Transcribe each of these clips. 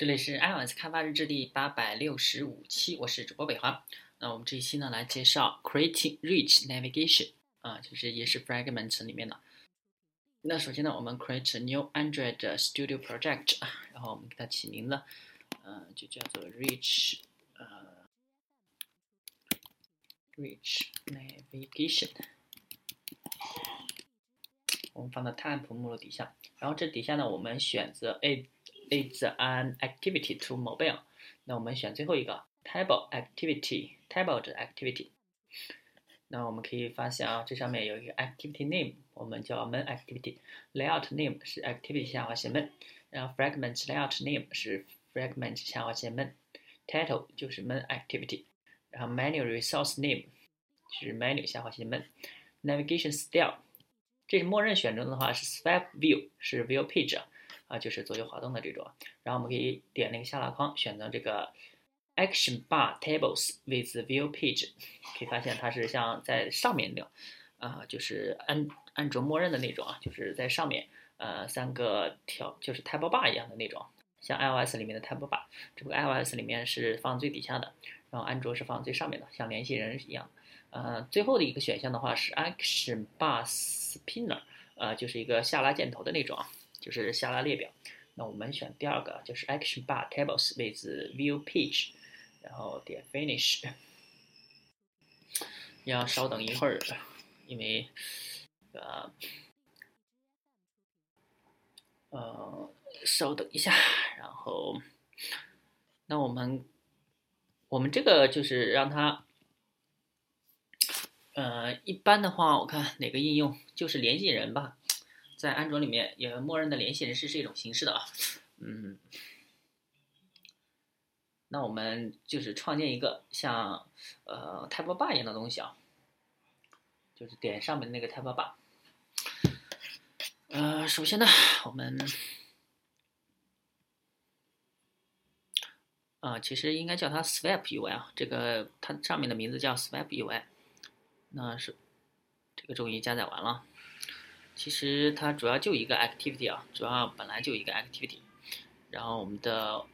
这里是 iOS 开发日志第八百六十五期，我是主播北华。那我们这一期呢，来介绍 Creating Rich Navigation 啊，就是也是 Fragment 里面的。那首先呢，我们 create a new Android Studio project，然后我们给它起名字，呃，就叫做 Rich 呃 Rich Navigation。我们放到 Temp 目录底下，然后这底下呢，我们选择 A。is an activity to mobile。那我们选最后一个 table activity，table 的 activity。那我们可以发现啊，这上面有一个 activity name，我们叫 main activity。layout name 是 activity 下划线 main，然后 fragment layout name 是 fragment 下划线 main。title 就是 main activity，然后 menu resource name 是 menu 下划线 main。navigation style 这是默认选中的话是 swipe view，是 view page。 啊，就是左右滑动的这种，然后我们可以点那个下拉框，选择这个 Action Bar Tables with View Page，可以发现它是像在上面那种，啊，就是安安卓默认的那种啊，就是在上面，呃，三个条就是 Table Bar 一样的那种，像 iOS 里面的 Table Bar，只不过 iOS 里面是放最底下的，然后安卓是放最上面的，像联系人一样。呃，最后的一个选项的话是 Action Bar Spinner，呃，就是一个下拉箭头的那种啊。就是下拉列表，那我们选第二个，就是 Action Bar Tables with View Page，然后点 Finish。要稍等一会儿，因为呃呃，稍等一下，然后那我们我们这个就是让它呃，一般的话，我看哪个应用就是联系人吧。在安卓里面，也默认的联系人是是一种形式的啊，嗯，那我们就是创建一个像呃 Type Bar 一样的东西啊，就是点上面那个 Type Bar，呃，首先呢，我们啊，其实应该叫它 Swipe UI 啊，这个它上面的名字叫 Swipe UI，那是这个终于加载完了。其实它主要就一个 activity 啊，主要本来就一个 activity，然后我们的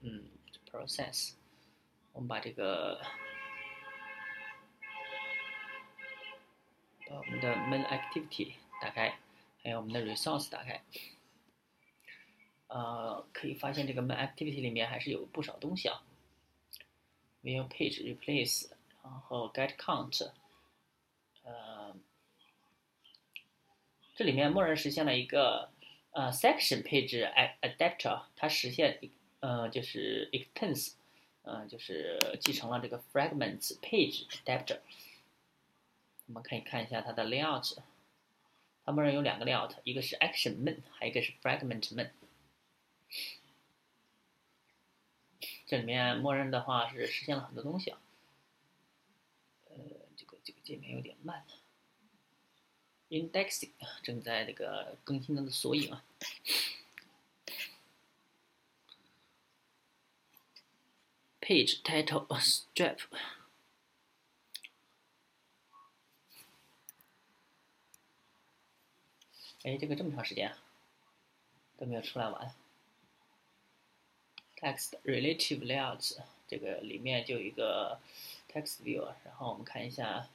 嗯 process，我们把这个把我们的 main activity 打开，还有我们的 resource 打开，呃，可以发现这个 main activity 里面还是有不少东西啊，view page replace，然后 get count，呃。这里面默认实现了一个呃 section 配置 adapter，它实现呃就是 extends，呃就是继承了这个 fragment 配置 adapter。我们可以看一下它的 layout，它默认有两个 layout，一个是 action men，还有一个是 fragment men。这里面默认的话是实现了很多东西啊，呃这个这个界面有点慢。Indexing 正在这个更新它的索引啊。Page title strip。哎，这个这么长时间都没有出来玩。Text relative layouts 这个里面就有一个 text view，然后我们看一下。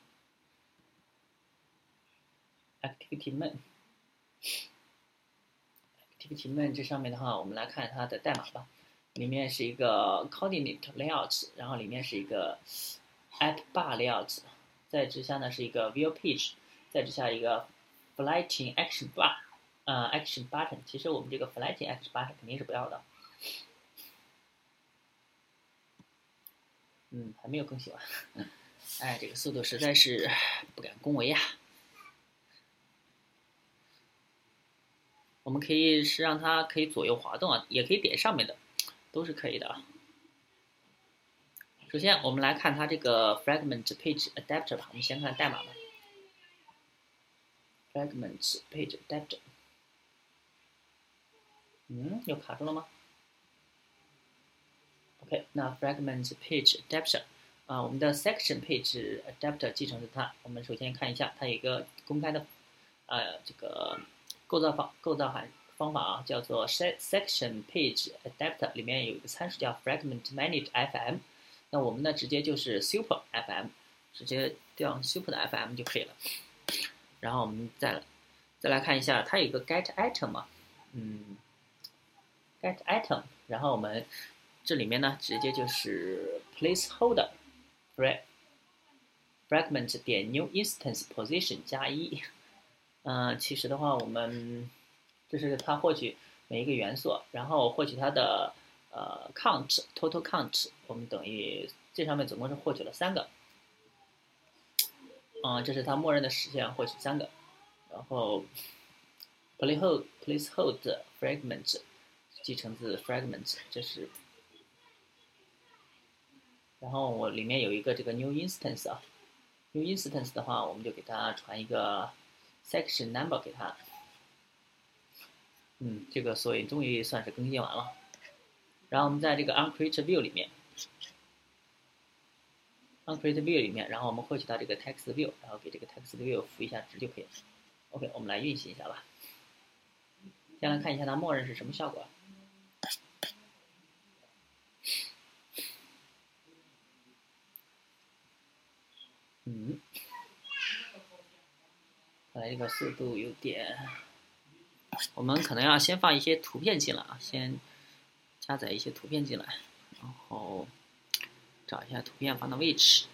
Activity main，Activity main 这上面的话，我们来看它的代码吧。里面是一个 coordinate layout，然后里面是一个 at bar layout，在之下呢是一个 view page，在之下一个 flighting action bar，呃 action button。其实我们这个 flighting action button 肯定是不要的。嗯，还没有更新完。哎，这个速度实在是不敢恭维呀。我们可以是让它可以左右滑动啊，也可以点上面的，都是可以的啊。首先，我们来看它这个 fragment page adapter 吧。我们先看代码吧。fragment page adapter。嗯，又卡住了吗？OK，那 fragment page adapter 啊，我们的 section page adapter 继承的它。我们首先看一下，它有一个公开的，呃，这个。构造方构造函方法啊，叫做 section page adapter，里面有一个参数叫 fragment manage fm。那我们呢，直接就是 super fm，直接调 super 的 fm 就可以了。然后我们再再来看一下，它有一个 get item 嘛，嗯，get item，然后我们这里面呢，直接就是 placeholder frag fragment 点 new instance position 加一。嗯，其实的话，我们这是它获取每一个元素，然后获取它的呃 count total count，我们等于这上面总共是获取了三个。啊，这是它默认的实现，获取三个。然后 placehold placehold fragment 继承自 fragment，这是。然后我里面有一个这个 new instance 啊，new instance 的话，我们就给它传一个。Section number 给它，嗯，这个所以终于算是更新完了。然后我们在这个 onCreate View 里面，onCreate View 里面，然后我们获取到这个 Text View，然后给这个 Text View 赋一下值就可以了。OK，我们来运行一下吧。先来看一下它默认是什么效果。嗯。来，这个速度有点，我们可能要先放一些图片进来啊，先加载一些图片进来，然后找一下图片放的位置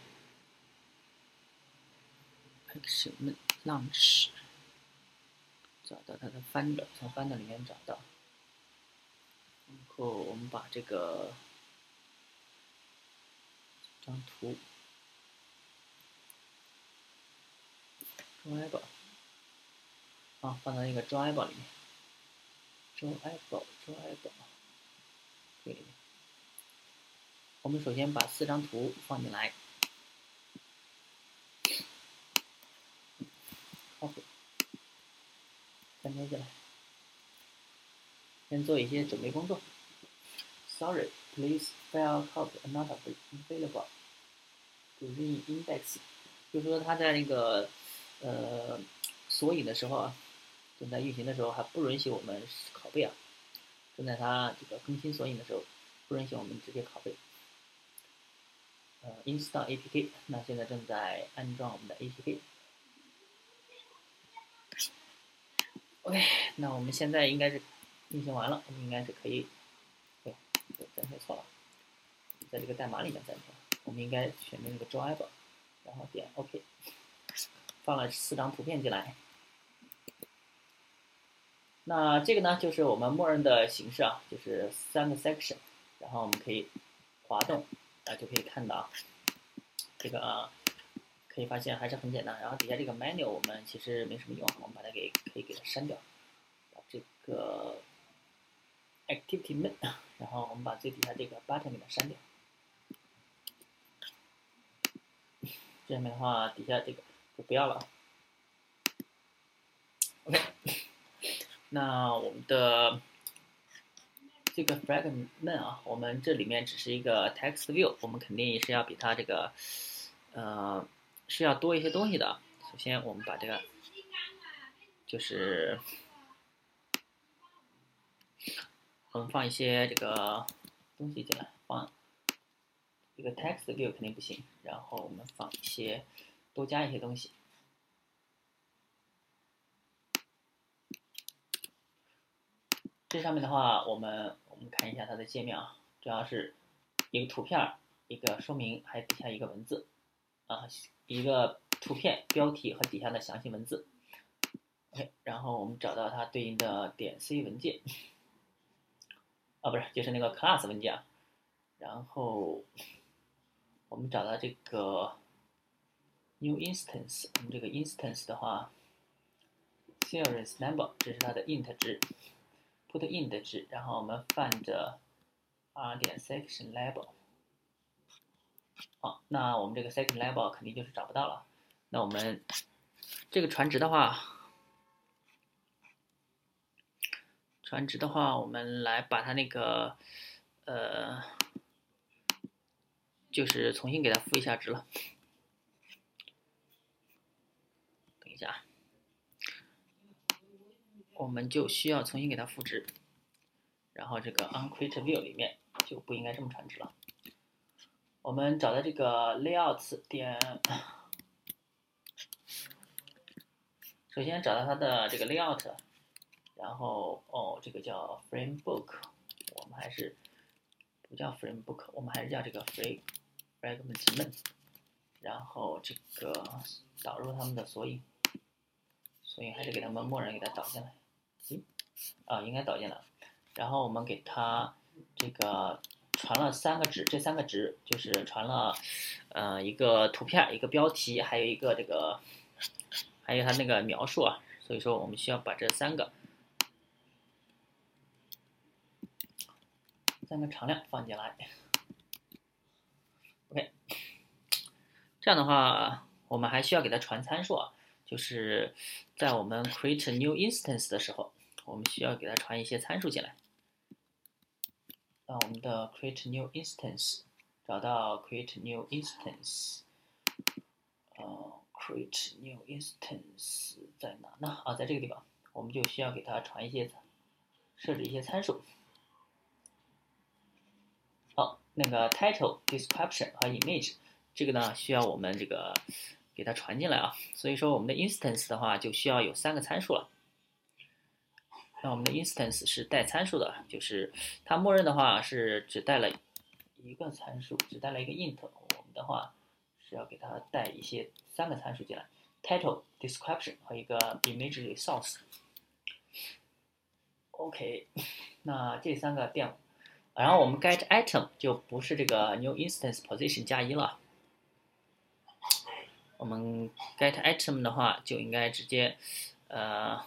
，Action Launch，找到它的 Finder，从 Finder 里面找到，然后我们把这个张图。啊，放到那个 Drive 里面，Drive，Drive，这里面。我们首先把四张图放进来，Copy，粘贴进来。先做一些准备工作。Sorry，please file copy not available to re-index。就是说它在那个呃索引的时候啊。正在运行的时候还不允许我们拷贝啊，正在它这个更新索引的时候，不允许我们直接拷贝。呃，install APK，那现在正在安装我们的 APK。OK，那我们现在应该是运行完了，我们应该是可以。对，粘贴错了，在这个代码里面粘贴，我们应该选择那个 driver，然后点 OK，放了四张图片进来。那这个呢，就是我们默认的形式啊，就是三个 section，然后我们可以滑动啊，就可以看到啊这个啊，可以发现还是很简单。然后底下这个 menu 我们其实没什么用，我们把它给可以给它删掉，这个 activity m e n 然后我们把最底下这个 button 给它删掉。这样的话，底下这个就不要了。OK。那我们的这个 fragment 啊，我们这里面只是一个 text view，我们肯定也是要比它这个呃是要多一些东西的。首先，我们把这个就是我们放一些这个东西进来，放这个 text view 肯定不行，然后我们放一些多加一些东西。这上面的话，我们我们看一下它的界面啊，主要是一个图片，一个说明，还有底下一个文字啊，一个图片标题和底下的详细文字。OK，然后我们找到它对应的点 C 文件，啊，不是，就是那个 class 文件啊。然后我们找到这个 new instance，我们这个 instance 的话，series number，这是它的 int 值。Put in 的值，然后我们 find r 点 section label，好，那我们这个 section label 肯定就是找不到了。那我们这个传值的话，传值的话，我们来把它那个呃，就是重新给它赋一下值了。等一下。我们就需要重新给它复制，然后这个 onCreate View 里面就不应该这么传值了。我们找到这个 layouts 点，首先找到它的这个 Layout，然后哦，这个叫 Framebook，我们还是不叫 Framebook，我们还是叫这个 Frame Fragment，然后这个导入它们的索引，索引还是给它们默认给它导进来。啊，应该导进来，然后我们给它这个传了三个值，这三个值就是传了，呃，一个图片，一个标题，还有一个这个，还有它那个描述啊。所以说我们需要把这三个三个常量放进来。OK，这样的话，我们还需要给它传参数啊，就是在我们 create new instance 的时候。我们需要给它传一些参数进来。那我们的 create new instance，找到 create new instance，呃，create new instance 在哪呢？啊，在这个地方，我们就需要给它传一些，设置一些参数。好，那个 title、description 和 image，这个呢需要我们这个给它传进来啊。所以说我们的 instance 的话就需要有三个参数了。那我们的 instance 是带参数的，就是它默认的话是只带了一个参数，只带了一个 int。我们的话是要给它带一些三个参数进来：title、description 和一个 image resource。OK，那这三个变，然后我们 get item 就不是这个 new instance position 加一了。我们 get item 的话就应该直接，呃。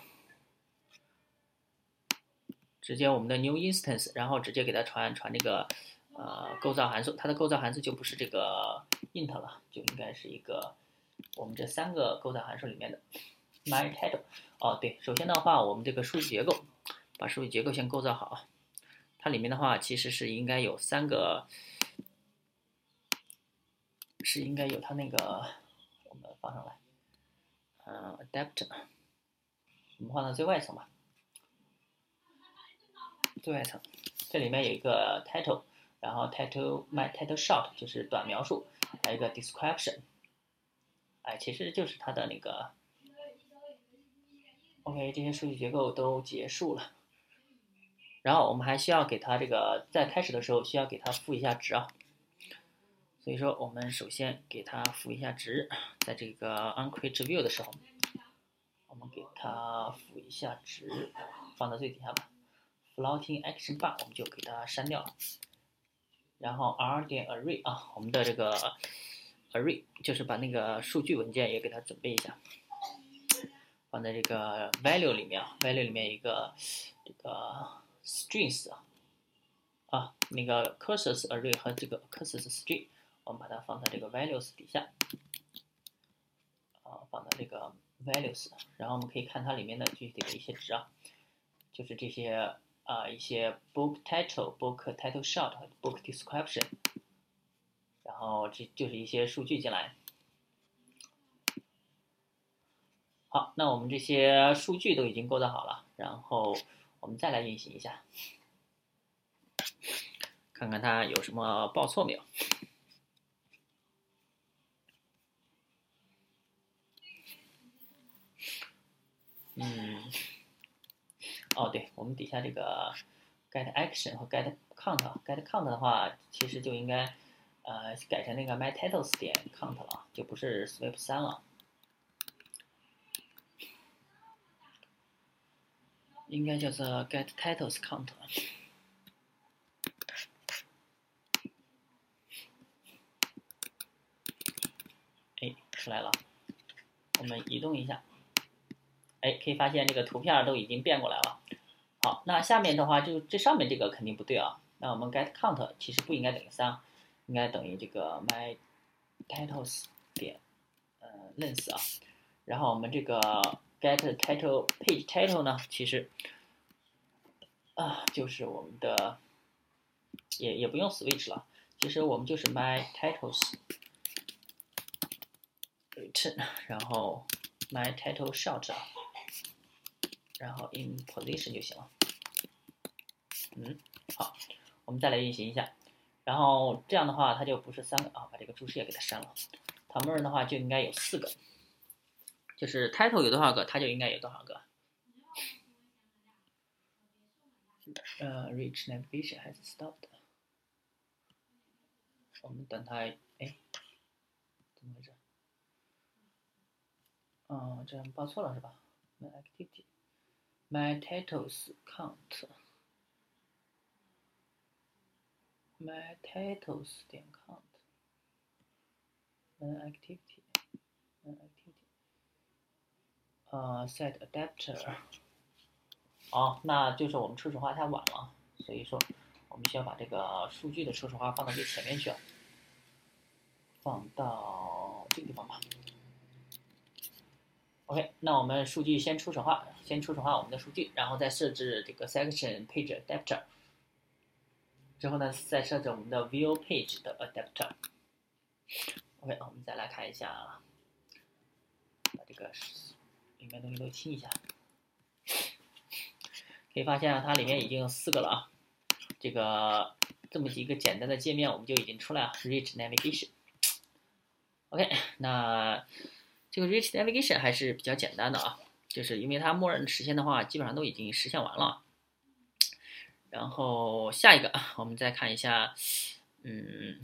直接我们的 new instance，然后直接给它传传这个呃构造函数，它的构造函数就不是这个 int 了，就应该是一个我们这三个构造函数里面的 my title。哦，对，首先的话，我们这个数据结构，把数据结构先构造好，它里面的话其实是应该有三个，是应该有它那个，我们放上来，嗯，adapter，我们放到最外层吧。最外层，这里面有一个 title，然后 title my title short 就是短描述，还有一个 description，哎，其实就是它的那个。OK，这些数据结构都结束了，然后我们还需要给它这个在开始的时候需要给它赋一下值啊，所以说我们首先给它赋一下值，在这个 onCreate View 的时候，我们给它赋一下值，放到最底下吧。Floating action bar 我们就给它删掉了，然后 r 点 array 啊，我们的这个 array 就是把那个数据文件也给它准备一下，放在这个 value 里面啊，value 里面一个这个 strings 啊，啊那个 cursors array 和这个 cursors string，我们把它放在这个 values 底下，啊放到这个 values，然后我们可以看它里面的具体的一些值啊，就是这些。啊，一些 book title、book title short、book description，然后这就是一些数据进来。好，那我们这些数据都已经构造好了，然后我们再来运行一下，看看它有什么报错没有。嗯。哦，对，我们底下这个 get action 和 get count，get count 的话，其实就应该呃改成那个 my titles 点 count 了，就不是 sweep 三了，应该叫做 get titles count。哎，出来了，我们移动一下。哎，可以发现这个图片都已经变过来了。好，那下面的话就这上面这个肯定不对啊。那我们 get count 其实不应该等于三，应该等于这个 my titles 点呃 length 啊。然后我们这个 get title page title 呢，其实啊就是我们的也也不用 switch 了，其实我们就是 my titles return，然后 my title short 啊。然后 in position 就行了。嗯，好，我们再来运行一下，然后这样的话它就不是三个啊，把这个注释也给它删了。它默认的话就应该有四个，就是 title 有多少个，它就应该有多少个。呃，reach navigation has stopped。我们等它，哎，怎么回事？嗯，这样报错了是吧？My activity, my titles count, my titles 点 count, An activity. An activity，呃，set adapter。哦，那就是我们初始化太晚了，所以说我们需要把这个数据的初始化放到最前面去了，放到这个地方吧。OK，那我们数据先初始化，先初始化我们的数据，然后再设置这个 section page adapter，之后呢再设置我们的 view page 的 adapter。OK，我们再来看一下，把这个里面东西都清一下。可以发现啊，它里面已经有四个了啊。这个这么几个简单的界面，我们就已经出来了。Rich navigation。OK，那这个 Rich navigation 还是比较简单的啊，就是因为它默认实现的话，基本上都已经实现完了。然后下一个，我们再看一下，嗯。